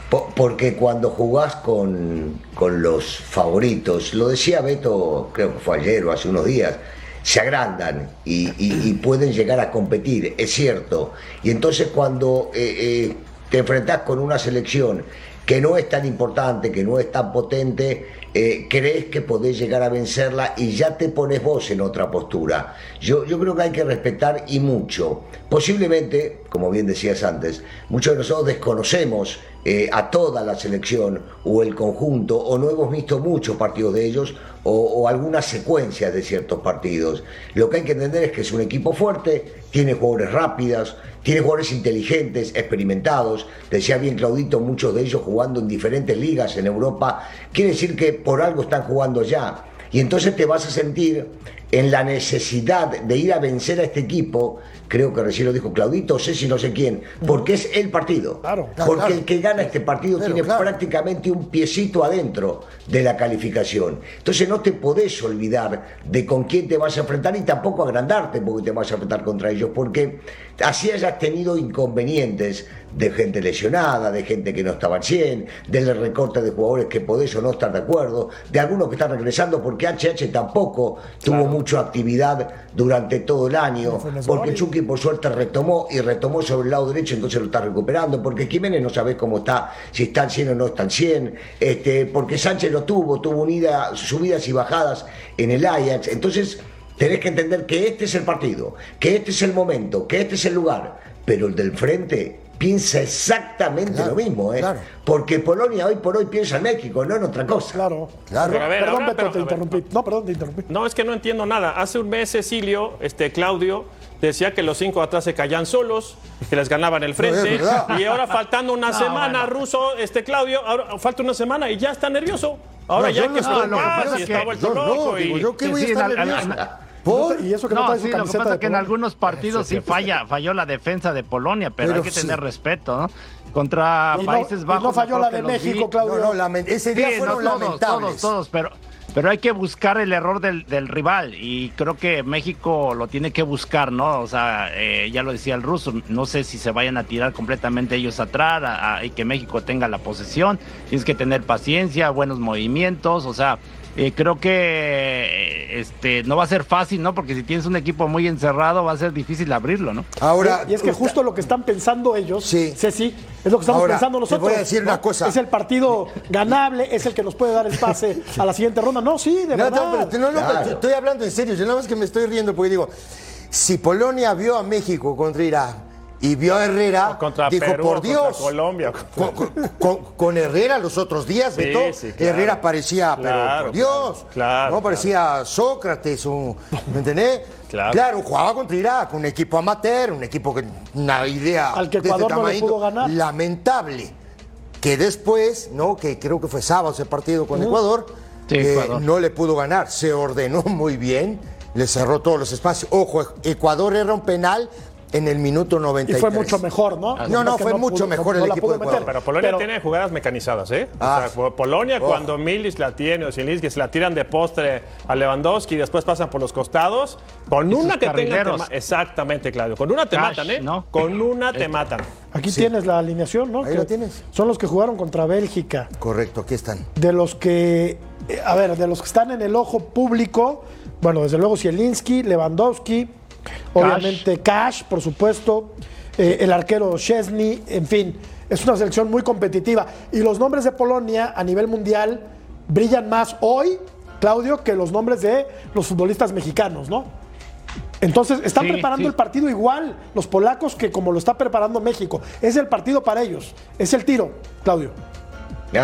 Po- Porque cuando jugás con, con los favoritos, lo decía Beto, creo que fue ayer o hace unos días, se agrandan y, y- y pueden llegar a competir, es cierto. Y entonces cuando eh, eh, te enfrentás con una selección que no es tan importante, que no es tan potente, eh, crees que podés llegar a vencerla y ya te pones vos en otra postura. Yo, yo creo que hay que respetar y mucho. Posiblemente, como bien decías antes, muchos de nosotros desconocemos eh, a toda la selección o el conjunto o no hemos visto muchos partidos de ellos o, o algunas secuencias de ciertos partidos. Lo que hay que entender es que es un equipo fuerte, tiene jugadores rápidos, tiene jugadores inteligentes, experimentados. Decía bien Claudito, muchos de ellos jugando en diferentes ligas en Europa. Quiere decir que por algo están jugando ya. Y entonces te vas a sentir en la necesidad de ir a vencer a este equipo, creo que recién lo dijo Claudito, sé si no sé quién, porque es el partido. Claro. porque Claro. el que gana este partido Claro, tiene claro. prácticamente un piecito adentro de la calificación. Entonces no te podés olvidar de con quién te vas a enfrentar y tampoco agrandarte porque te vas a enfrentar contra ellos, porque así hayas tenido inconvenientes de gente lesionada, de gente que no estaba al 100, del recorte de jugadores que podés o no estar de acuerdo, de algunos que están regresando porque HH tampoco tuvo mucha actividad durante todo el año, porque. Chucky por suerte retomó y retomó sobre el lado derecho, entonces lo está recuperando, porque Jiménez no sabés cómo está, si está al 100 o no está al 100, este, porque Sánchez lo tuvo, tuvo unida, subidas y bajadas en el Ajax, entonces tenés que entender que este es el partido, que este es el momento, que este es el lugar, pero el del frente piensa exactamente Claro, lo mismo, ¿eh? claro. porque Polonia hoy por hoy piensa en México, no en otra cosa. Claro. Claro. Pero a ver, perdón, ahora, Beto, pero, te ver, interrumpí. No, perdón, te interrumpí. No, es que no entiendo nada. Hace un mes Cecilio, este Claudio, decía que los cinco atrás se caían solos, que les ganaban el frente. y ahora faltando una semana, ruso, este Claudio, ahora falta una semana y ya está nervioso. Ahora No, ya que está que vuelto Yo no, loco. digo, y- yo qué Sí, voy a estar al- al- nervioso. Y eso que no, No, trae sí, su lo que pasa es que en algunos partidos sí falla, falló la defensa de Polonia, pero, Pero hay que sí. tener respeto, ¿no? Contra Y no- Países y Bajos. no me falló la de México, vi. Claudio. No, no, ese día Sí, no, fueron todos, lamentables. todos, todos, pero, pero hay que buscar el error del, del rival y creo que México lo tiene que buscar, ¿no? O sea, eh, ya lo decía el ruso, no sé si se vayan a tirar completamente ellos atrás a- a- y que México tenga la posesión, tienes que tener paciencia, buenos movimientos, o sea, eh, creo que eh, este no va a ser fácil, ¿no? Porque si tienes un equipo muy encerrado va a ser difícil abrirlo, ¿no? Ahora, Y es que usted- justo lo que están pensando ellos, Sí. Ceci, es lo que estamos Ahora, pensando te nosotros. voy a decir una cosa. Es el partido ganable, es el que nos puede dar el pase a la siguiente ronda. No, sí, de No, verdad. no, pero no, no, Claro. pero estoy hablando en serio. Yo nada más que me estoy riendo porque digo, si Polonia vio a México contra Irak y vio a Herrera, Contra dijo, Perú, por contra Dios. Colombia. Con, con- con- con Herrera los otros días, Beto, sí, claro. Herrera parecía, pero por Dios, claro, claro, no parecía Sócrates, un, ¿me entendés? Claro. jugaba contra Irak, un equipo amateur, un equipo que una idea Al que de este Ecuador no le pudo ganar. lamentable. Que después, ¿no? Que creo que fue sábado ese partido con Ecuador, Sí, eh, Ecuador. no le pudo ganar. Se ordenó muy bien, le cerró todos los espacios. Ojo, Ecuador era un penal en el minuto Y 93. fue mucho mejor, ¿no? No, no, Que fue mucho pudo- mejor el equipo de meter. Pero Polonia Pero- tiene jugadas mecanizadas, ¿eh? Ah. O sea, po- Polonia Oh. cuando Milis la tiene o Zielinski se la tiran de postre a Lewandowski y después pasan por los costados, con Y una que tenga... te Exactamente, Claudio. Con una te Cash, matan, ¿eh? ¿no? Con una te matan. Aquí tienes la alineación, ¿no? Ahí Que la tienes. Son los que jugaron contra Bélgica. Correcto, aquí están. De los que, eh, a ver, de los que están en el ojo público, bueno, desde luego Zielinski, Lewandowski, obviamente Cash, por supuesto, eh, el arquero Chesney, en fin, es una selección muy competitiva. Y los nombres de Polonia a nivel mundial brillan más hoy, Claudio, que los nombres de los futbolistas mexicanos, ¿no? Entonces, están Sí, preparando sí. el partido igual los polacos que como lo está preparando México. Es el partido para ellos, es el tiro, Claudio.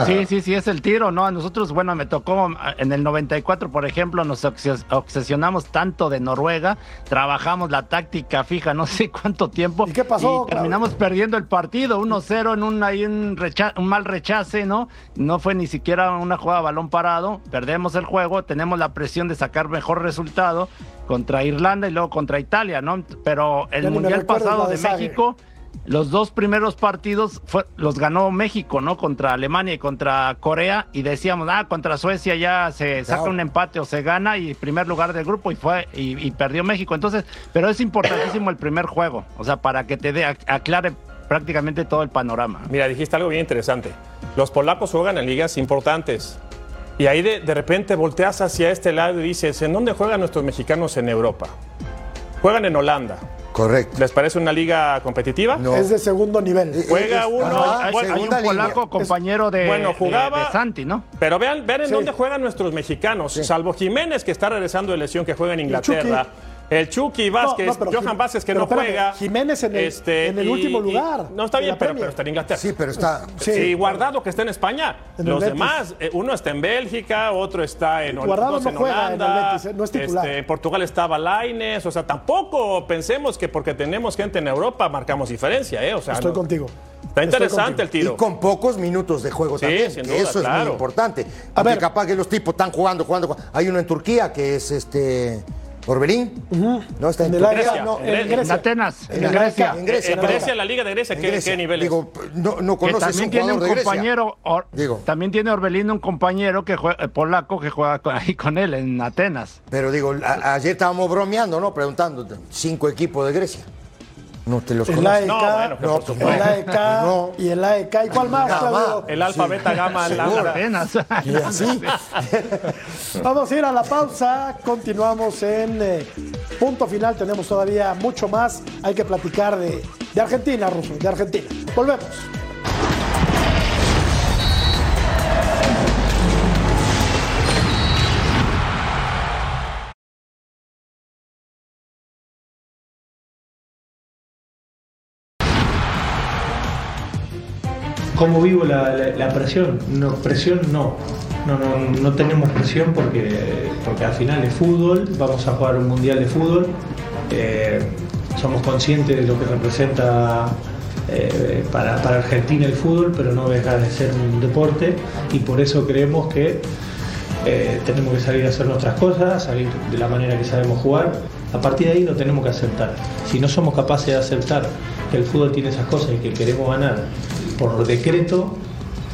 Sí, sí, sí, es el tiro, ¿no? A nosotros, bueno, me tocó en el 94, por ejemplo, nos obses- obsesionamos tanto de Noruega, trabajamos la táctica fija no sé cuánto tiempo. ¿Y qué pasó, Y terminamos perdiendo el partido 1-0 en un, ahí un, recha- un mal rechace, ¿no? No fue ni siquiera una jugada a balón parado, perdemos el juego, tenemos la presión de sacar mejor resultado contra Irlanda y luego contra Italia, ¿no? Pero el Ya Mundial pasado de Sague. Los dos primeros partidos fue- los ganó México, ¿no? Contra Alemania y contra Corea. Y decíamos, ah, contra Suecia ya se saca Claro. un empate o se gana y primer lugar del grupo y fue y, y perdió México. Entonces, pero es importantísimo el primer juego, o sea, para que te dé, ac- aclare prácticamente todo el panorama. Mira, dijiste algo bien interesante. Los polacos juegan en ligas importantes. Y ahí de, de repente volteas hacia este lado y dices, ¿en dónde juegan nuestros mexicanos en Europa? Juegan en Holanda. Correcto. ¿Les parece una liga competitiva? No. Es de segundo nivel. Juega Es- uno, Ajá, hay, bueno, hay segunda un línea. polaco compañero de, Bueno, jugaba- de Santi, ¿no? Pero vean, vean en Sí. dónde juegan nuestros mexicanos, salvo Jiménez que está regresando de lesión que juega en Inglaterra. El Chucky Vázquez, No, no, pero Johan Vázquez que pero no espérame, juega. Este, Jiménez en el- en el último lugar no está bien, pero, está en Inglaterra. Sí, pero está. Sí. Guardado que está en España. En Los demás, eh, uno está en Bélgica, otro está en, Guardado no en juega en el Holanda. Betis, eh, no es titular. Este, en Portugal estaba Laines. O sea, tampoco pensemos que porque tenemos gente en Europa marcamos diferencia, ¿eh? O sea, Estoy no- contigo. Está interesante el tiro. Y con pocos minutos de juego Sí, también. sin que duda, eso es claro. muy importante. A Porque ver. capaz que los tipos están jugando, jugando, jugando. Hay uno en Turquía que es este. Orbelín. No está en, En área, no, en en Grecia. En Atenas, En Grecia. en Grecia, en. Grecia, la Liga de Grecia, ¿qué, Grecia. qué nivel es? Digo, no, no que conoces también un tiene jugador un de Grecia. compañero, Or- Digo. también tiene Orbelín un compañero que juega, eh, polaco que juega ahí con él en Atenas. Pero digo, a- ayer estábamos bromeando, ¿no? Preguntándote. Cinco equipos de Grecia. No te los El. AEK, No, bueno, por el. AEK No. y el AEK. ¿Y cuál más, Claudio? El alfa, beta, gamma, lambda. Atenas. Y así. Vamos a ir a la pausa. Continuamos en eh, punto final. Tenemos todavía mucho más. Hay que platicar de, de Argentina, Ruso, de Argentina. Volvemos. ¿Cómo vivo la, presión? No, presión no. No, no, tenemos presión porque, porque al final es fútbol, vamos a jugar un mundial de fútbol. eh, somos conscientes de lo que representa eh, para, para Argentina el fútbol, pero no deja de ser un deporte y por eso creemos que eh, tenemos que salir a hacer nuestras cosas, salir de la manera que sabemos jugar. A partir de ahí lo tenemos que aceptar. Si no somos capaces de aceptar que el fútbol tiene esas cosas y que queremos ganar por decreto,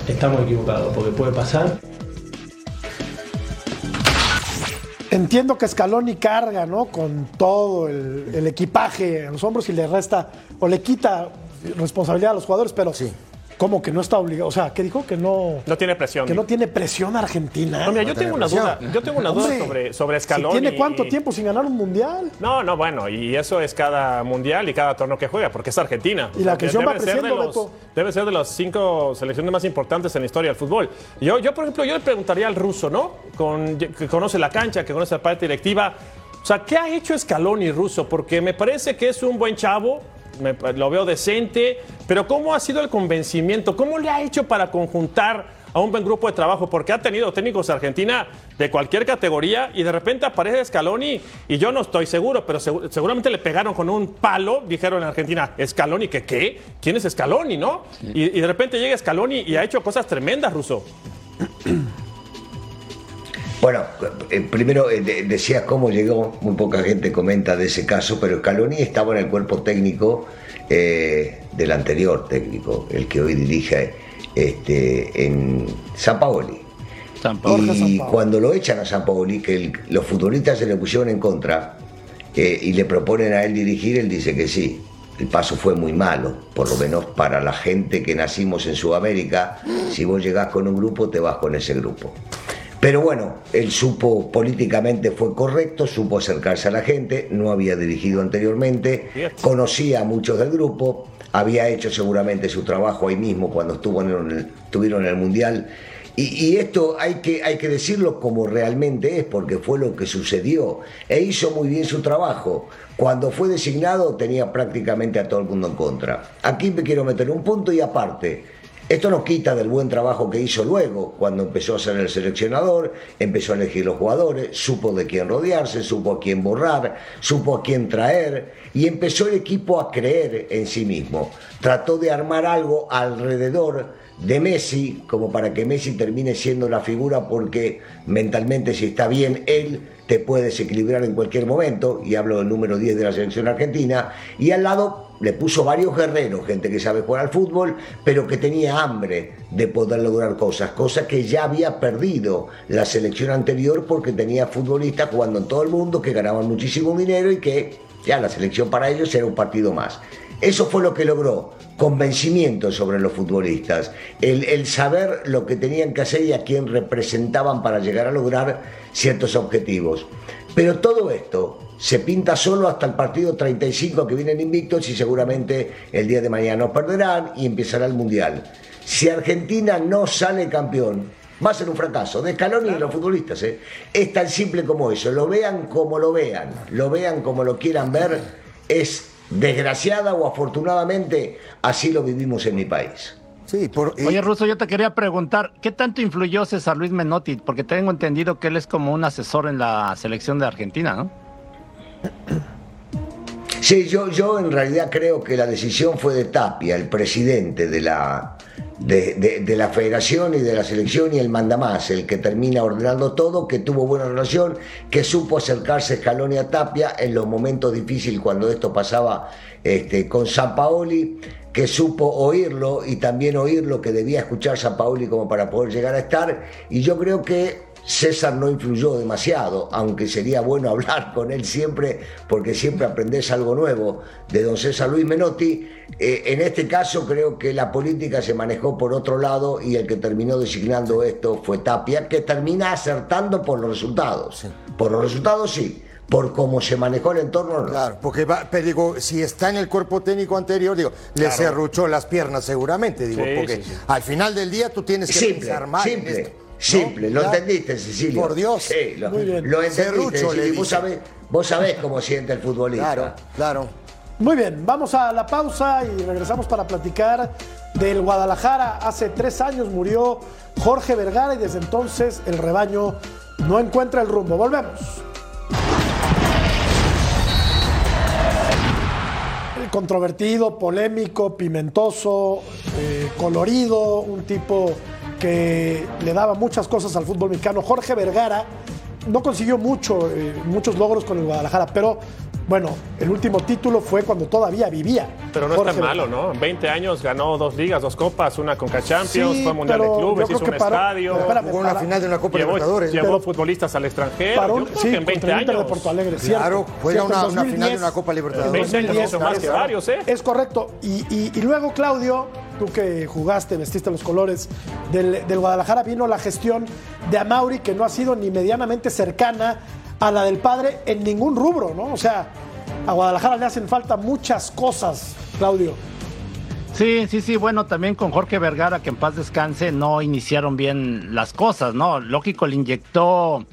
estamos equivocados, porque puede pasar. Entiendo que Scaloni carga, ¿no? Con todo el, el equipaje a los hombros y le resta o le quita responsabilidad a los jugadores, pero Sí. ¿Cómo que no está obligado? O sea, ¿qué dijo? Que no, No tiene presión. que no tiene presión Argentina. No, mira, yo No tengo una duda. Yo tengo una duda Hombre, sobre, sobre si Scaloni. ¿Tiene cuánto tiempo sin ganar un mundial? No, no, bueno, y eso es cada mundial y cada torneo que juega, porque es Argentina. Y la que presión va debe ser de creciendo, los- Beto. Debe ser de las cinco selecciones más importantes en la historia del fútbol. Yo, yo por ejemplo, yo le preguntaría al ruso, ¿no? Con, que conoce la cancha, que conoce la parte directiva. O sea, ¿qué ha hecho Scaloni ruso? Porque me parece que es un buen chavo, me- lo veo decente, pero ¿cómo ha sido el convencimiento? ¿Cómo le ha hecho para conjuntar a un buen grupo de trabajo? Porque ha tenido técnicos de Argentina de cualquier categoría y de repente aparece Scaloni y yo no estoy seguro, pero segu- seguramente le pegaron con un palo, dijeron en Argentina, Scaloni, ¿qué qué? ¿Quién es Scaloni, no? Y, y de repente llega Scaloni y ha hecho cosas tremendas, Ruso. Bueno, eh, primero eh, decías cómo llegó, muy poca gente comenta de ese caso, pero Scaloni estaba en el cuerpo técnico eh, del anterior técnico, el que hoy dirige este, en San Paoli. y cuando lo echan a San Paoli, que los futbolistas se le pusieron en contra y le proponen a él dirigir, él dice que sí. El paso fue muy malo, por lo menos para la gente que nacimos en Sudamérica. Si vos llegás con un grupo, te vas con ese grupo. Pero bueno, él supo políticamente fue correcto, supo acercarse a la gente, no había dirigido anteriormente, conocía a muchos del grupo, había hecho seguramente su trabajo ahí mismo cuando estuvo en el, estuvieron en el Mundial. Y, esto hay que, hay que decirlo como realmente es, porque fue lo que sucedió. E hizo muy bien su trabajo. Cuando fue designado tenía prácticamente a todo el mundo en contra. Aquí me quiero meter un punto y aparte. Esto no quita del buen trabajo que hizo luego, cuando empezó a ser el seleccionador, empezó a elegir los jugadores, supo de quién rodearse, supo a quién borrar, supo a quién traer y empezó el equipo a creer en sí mismo. Trató de armar algo alrededor de Messi, como para que Messi termine siendo la figura porque mentalmente si está bien él te puede desequilibrar en cualquier momento, y hablo del número 10 de la selección argentina, y al lado le puso varios guerreros, gente que sabe jugar al fútbol, pero que tenía hambre de poder lograr cosas, cosas que ya había perdido la selección anterior porque tenía futbolistas jugando en todo el mundo que ganaban muchísimo dinero y que ya la selección para ellos era un partido más. Eso fue lo que logró, convencimiento sobre los futbolistas, el, el, saber lo que tenían que hacer y a quién representaban para llegar a lograr ciertos objetivos. Pero todo esto se pinta solo hasta el partido 35 que vienen invictos y seguramente el día de mañana nos perderán y empezará el Mundial. Si Argentina no sale campeón, va a ser un fracaso de Scaloni y de los futbolistas. ¿eh? Es tan simple como eso. Lo vean como lo vean, lo vean como lo quieran ver, es Desgraciada o afortunadamente, así lo vivimos en mi país. Sí, por, Oye, Russo, yo te quería preguntar, ¿qué tanto influyó César Luis Menotti? Porque tengo entendido que él es como un asesor en la selección de Argentina, ¿no? Sí, yo, yo en realidad creo que la decisión fue de Tapia, el presidente de la, de, la federación y de la selección y el mandamás, el que termina ordenando todo, que tuvo buena relación, que supo acercarse Scaloni a Tapia en los momentos difíciles cuando esto pasaba este, con San Paoli, que supo oírlo y también oír lo que debía escuchar San Paoli como para poder llegar a estar. Y yo creo que César no influyó demasiado, aunque sería bueno hablar con él siempre, porque siempre aprendes algo nuevo de don César Luis Menotti. Eh, en este caso creo que la política se manejó por otro lado y el que terminó designando esto fue Tapia, que termina acertando por los resultados. Por los resultados sí, por cómo se manejó el entorno. Claro, porque pero digo, si está en el cuerpo técnico anterior, digo, le cerruchó las piernas seguramente, digo, porque al final del día tú tienes que simple, pensar mal Simple, lo entendiste, Cecilio. Por Dios. Sí, lo, lo entendiste, Vos sabés, vos sabés cómo siente el futbolista. Claro, claro. Muy bien, vamos a la pausa y regresamos para platicar del Guadalajara. Hace tres años murió Jorge Vergara y desde entonces el rebaño no encuentra el rumbo. Volvemos. El controvertido, polémico, pimentoso, eh, colorido, un tipo que le daba muchas cosas al fútbol mexicano. Jorge Vergara no consiguió mucho, eh, muchos logros con el Guadalajara, pero bueno, el último título fue cuando todavía vivía. Pero no es tan malo, ¿no? 20 años ganó dos ligas, dos copas, una Conca Champions, fue Mundial de Clubes, hizo un estadio. jugó una final de una Copa llevó, Libertadores. Llevó futbolistas al extranjero. sí, en 20 años. De Porto Alegre, claro, fue una, final de una Copa Libertadores. 20 años hizo más que varios, ¿eh? Es correcto. Y, y, luego, Claudio, tú que jugaste, vestiste los colores del, del Guadalajara, vino la gestión de Amauri, que no ha sido ni medianamente cercana a la del padre en ningún rubro, ¿no? O sea, a Guadalajara le hacen falta muchas cosas, Claudio. Sí, sí, sí, bueno, también con Jorge Vergara, que en paz descanse, no iniciaron bien las cosas, ¿no? Lógico, le inyectó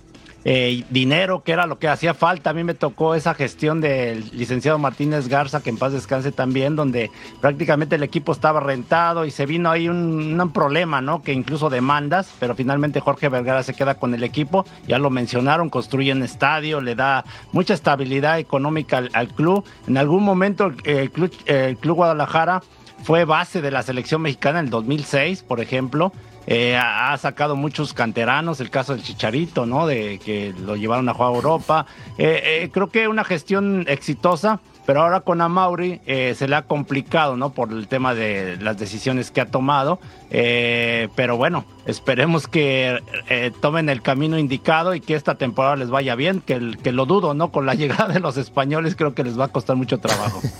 eh, dinero, que era lo que hacía falta. A mí me tocó esa gestión del licenciado Martínez Garza, que en paz descanse también, donde prácticamente el equipo estaba rentado y se vino ahí un, problema, ¿no? Que incluso demandas, pero finalmente Jorge Vergara se queda con el equipo, ya lo mencionaron, construyen estadio, le da mucha estabilidad económica al, club. En algún momento el club, el club Guadalajara fue base de la selección mexicana en el 2006, por ejemplo Eh, ha sacado muchos canteranos, el caso del Chicharito, ¿no? De que lo llevaron a jugar a Europa. Eh, creo que una gestión exitosa pero ahora con Amauri eh, se le ha complicado, ¿no? Por el tema de las decisiones que ha tomado. Eh, pero bueno, esperemos que eh, tomen el camino indicado y que esta temporada les vaya bien, que, que lo dudo, ¿no? Con la llegada de los españoles creo que les va a costar mucho trabajo.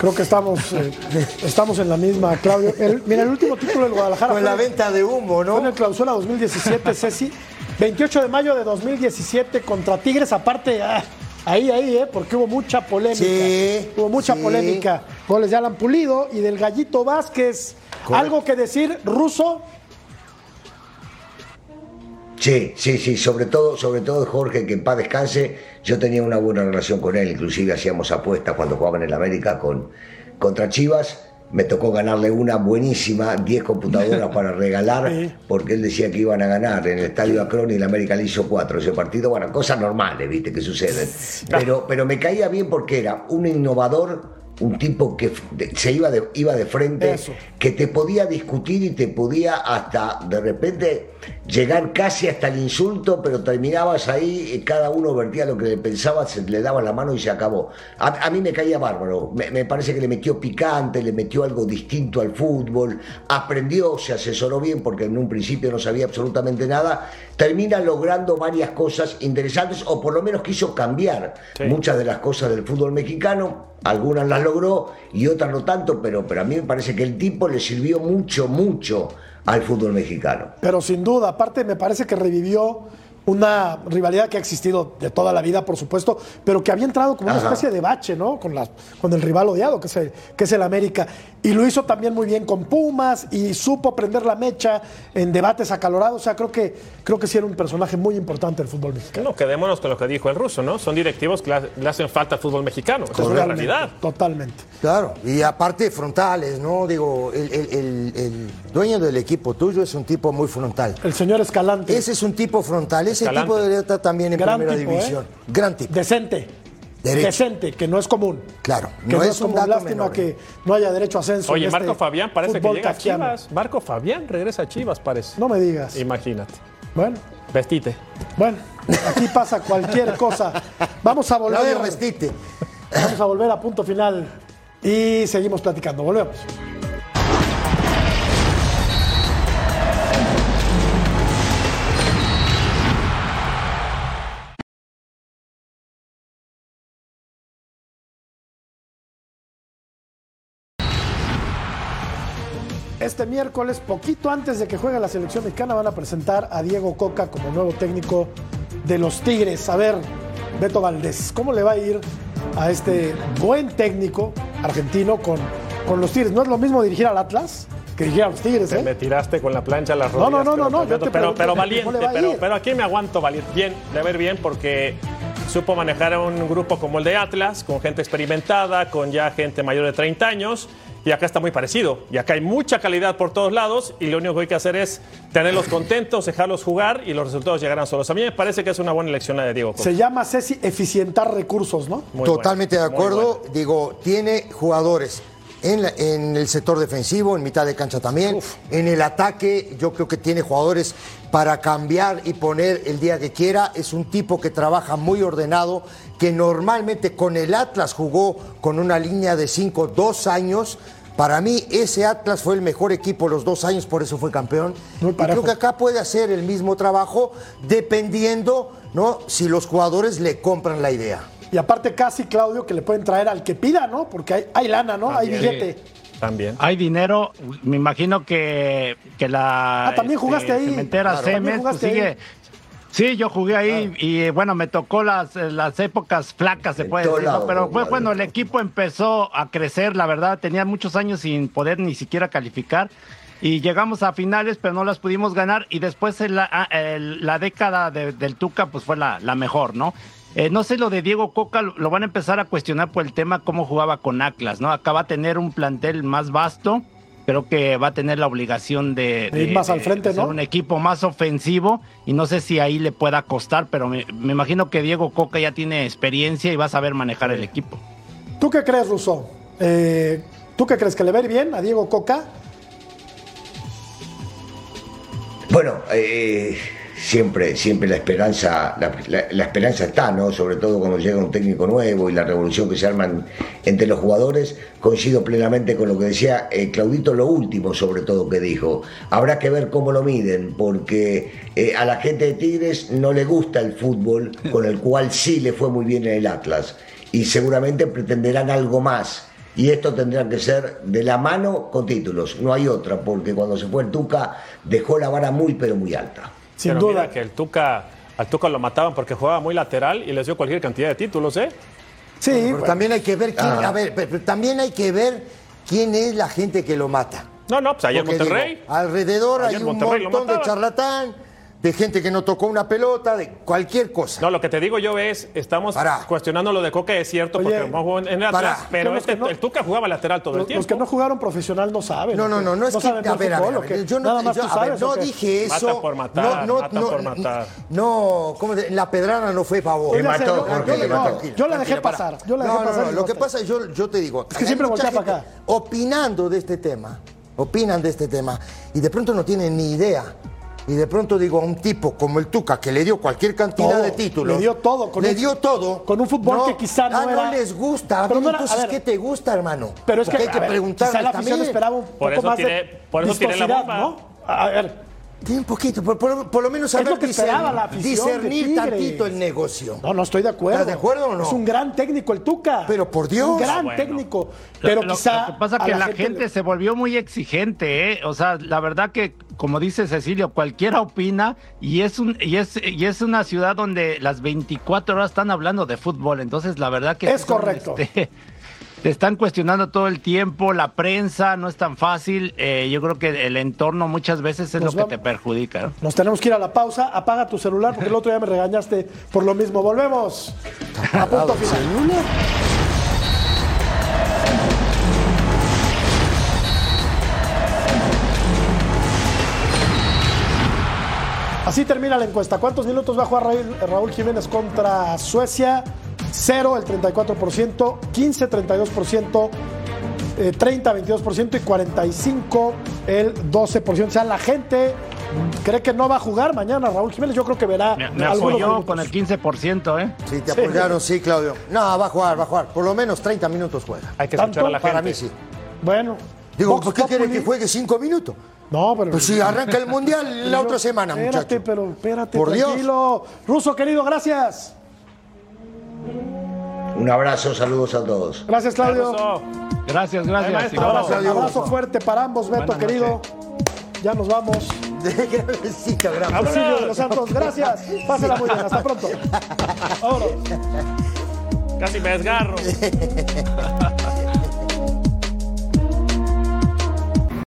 Creo que estamos, estamos en la misma, Claudio. mira, el último título del Guadalajara. Con la venta de humo, ¿no? Fue en el clausura 2017, Ceci. 28 de mayo de 2017 contra Tigres, aparte. Ah, Ahí, ahí, ¿eh? porque hubo mucha polémica. Sí, hubo mucha polémica. Goles de Alan Pulido y del Gallito Vázquez. ¿Algo que decir, ruso? Sí, sí, sí, sobre todo, sobre todo Jorge, que en paz descanse, yo tenía una buena relación con él, inclusive hacíamos apuestas cuando jugaban en el América con, contra Chivas, me tocó ganarle una buenísima, 10 computadoras para regalar, porque él decía que iban a ganar en el Estadio Acron y el América le hizo 4 ese partido. Bueno, cosas normales, viste, que suceden. Pero, pero me caía bien porque era un innovador un tipo que se iba de, iba de frente, que te podía discutir y te podía hasta de repente llegar casi hasta el insulto, pero terminabas ahí, y cada uno vertía lo que le pensaba, se le daba la mano y se acabó. A, mí me caía bárbaro, me, parece que le metió picante, le metió algo distinto al fútbol, aprendió, se asesoró bien porque en un principio no sabía absolutamente nada, termina logrando varias cosas interesantes o por lo menos quiso cambiar muchas de las cosas del fútbol mexicano algunas las logró y otras no tanto, pero, pero a mí me parece que el tipo le sirvió mucho, mucho al fútbol mexicano. Pero sin duda, aparte me parece que revivió una rivalidad que ha existido de toda la vida, por supuesto, pero que había entrado como una especie de bache, ¿no? Con, la, con el rival odiado, que es el, que es el América. Y lo hizo también muy bien con Pumas y supo prender la mecha en debates acalorados. O sea, creo que, creo que sí era un personaje muy importante del fútbol mexicano. No, quedémonos con lo que dijo el ruso, ¿no? Son directivos que le hacen falta al fútbol mexicano. es una realidad. Totalmente. Claro, y aparte frontales, ¿no? Digo, el, el, dueño del equipo tuyo es un tipo muy frontal. El señor Escalante. Ese es un tipo frontal. Ese tipo debería estar también en primera ¿eh? división. Gran tipo. Decente. Decente, que no es común. Claro, que no, es, común. Lástima que no haya derecho a ascenso. Oye, Marco este Fabián parece que llega a Chivas. Marco Fabián regresa a Chivas, parece. No me digas. Imagínate. Bueno. Vestite. Bueno, aquí pasa cualquier cosa. Vamos a volver. No vestite. Vamos a volver a punto final y seguimos platicando. Volvemos. Este miércoles, poquito antes de que juegue la selección mexicana, van a presentar a Diego Coca como nuevo técnico de los Tigres. A ver, Beto Valdés, ¿cómo le va a ir a este buen técnico argentino con, con los Tigres? No es lo mismo dirigir al Atlas que dirigir a los Tigres, ¿eh? Me tiraste con la plancha a las rodillas. No, no, no, no, pero, pero, valiente, pero, pero aquí me aguanto valiente. Bien, de ver bien porque supo manejar a un grupo como el de Atlas, con gente experimentada, con ya gente mayor de 30 años y acá está muy parecido. Y acá hay mucha calidad por todos lados y lo único que hay que hacer es tenerlos contentos, dejarlos jugar y los resultados llegarán solos. A mí me parece que es una buena elección la de Diego. Se llama Ceci eficientar recursos, ¿no? Totalmente de acuerdo. Digo, tiene jugadores en, en, el sector defensivo, en mitad de cancha también. En el ataque, yo creo que tiene jugadores para cambiar y poner el día que quiera. Es un tipo que trabaja muy ordenado, que normalmente con el Atlas jugó con una línea de 5, dos años. Para mí ese Atlas fue el mejor equipo los dos años, por eso fue campeón. y creo que acá puede hacer el mismo trabajo dependiendo ¿no? si los jugadores le compran la idea. Y aparte casi, Claudio, que le pueden traer al que pida, ¿no? Porque hay, hay lana, ¿no? Hay billete. También. Hay dinero, me imagino que, que la... Ah, también jugaste este, ahí. Cementera pues sigue... Sí, yo jugué ahí y bueno, me tocó las, las épocas flacas, se puede decir, pero fue cuando el equipo empezó a crecer, la verdad, tenía muchos años sin poder ni siquiera calificar y llegamos a finales, pero no las pudimos ganar y después la, ah, la década del Tuca pues fue la, la mejor, ¿no? Eh, no sé lo de Diego Coca, lo van a empezar a cuestionar por el tema cómo jugaba con Atlas, ¿no? Acá va a tener un plantel más vasto, creo que va a tener la obligación de, ir más al frente, ser un equipo más ofensivo y no sé si ahí le pueda costar, pero me, imagino que Diego Coca ya tiene experiencia y va a saber manejar el equipo. ¿Tú qué crees, Russo? Eh, ¿Tú qué crees que le va a ir bien a Diego Coca? Bueno, eh, siempre, siempre la esperanza, la, esperanza está, ¿no? Sobre todo cuando llega un técnico nuevo y la revolución que se arman entre los jugadores. Coincido plenamente con lo que decía eh, Claudito, lo último sobre todo que dijo. Habrá que ver cómo lo miden, porque eh, a la gente de Tigres no le gusta el fútbol, con el cual sí le fue muy bien en el Atlas. Y seguramente pretenderán algo más. Y esto tendrá que ser de la mano con títulos, no hay otra, porque cuando se fue el Tuca dejó la vara muy pero muy alta. Sin duda. que el Tuca, al Tuca lo mataban porque jugaba muy lateral y les dio cualquier cantidad de títulos, ¿eh? Sí, pero también hay que ver quién, ah. a ver, pero también hay que ver quién es la gente que lo mata. No, no, pues ahí en Monterrey. alrededor hay un montón de charlatán de gente que no tocó una pelota, de cualquier cosa. No, lo que te digo yo es, estamos cuestionando lo de Coca, es cierto, porque no jugó en atrás, pero este, el Tuca jugaba lateral todo el tiempo. Los que no jugaron profesional no saben. No, no, no, no es que, a ver, a ver, yo no, no dije eso. Mata por matar, no, no, mata por matar. No, ¿cómo la pedrana no fue favor. Mató, Yo la dejé pasar, yo la dejé pasar. lo que pasa es, yo, yo te digo, es que siempre voltea para acá. Opinando de este tema, opinan de este tema, y de pronto no tienen ni idea y de pronto digo a un tipo como el Tuca que le dio cualquier cantidad de títulos. Le dio todo. Con le dio todo. Con un fútbol que quizá no ah, no les gusta. Pero entonces, ¿qué te gusta, hermano? Pero es que hay que preguntarle la también. esperaba un por poco más de por eso tiene la bomba. ¿no? A ver, tiene un poquito, por, por, lo menos saber discernir tantito el negocio. No, no estoy de acuerdo. ¿Estás de acuerdo o no? Es un gran técnico el Tuca. Pero por Dios. Un gran técnico. Pero lo, quizá. Lo que pasa es que la, gente, se volvió muy exigente, ¿eh? O sea, la verdad que, como dice Cecilio, cualquiera opina y es, un, y es, y es una ciudad donde las 24 horas están hablando de fútbol. Entonces, la verdad que. Es correcto. Este, te están cuestionando todo el tiempo, la prensa no es tan fácil. Eh, yo creo que el entorno muchas veces es lo que te perjudica. Nos tenemos que ir a la pausa. Apaga tu celular porque el otro día me regañaste por lo mismo. Volvemos a punto final. Así termina la encuesta. ¿Cuántos minutos va a jugar Raúl Jiménez contra Suecia? 0 el 34%, 15 32%, 30 22% y 45 el 12%. O sea, la gente cree que no va a jugar mañana Raúl Jiménez. Yo creo que verá. Me, me apoyó con el 15%, ¿eh? Sí, te apoyaron, sí. Claudio. No, va a jugar, va a jugar. Por lo menos 30 minutos juega. Hay que escuchar a la gente. Para mí sí. Bueno. Digo, ¿por qué quiere que juegue 5 minutos? No, pero. Pues si arranca el mundial la otra semana, espérate, pero espérate, Por tranquilo. Dios. Ruso, querido, gracias. Un abrazo, saludos a todos. Gracias, Claudio. Gracias, gracias. Un abrazo, fuerte para ambos, Beto, querido. Ya nos vamos. Gracias, de los Santos, gracias. Pásala muy bien, hasta pronto. Vámonos. Casi me desgarro.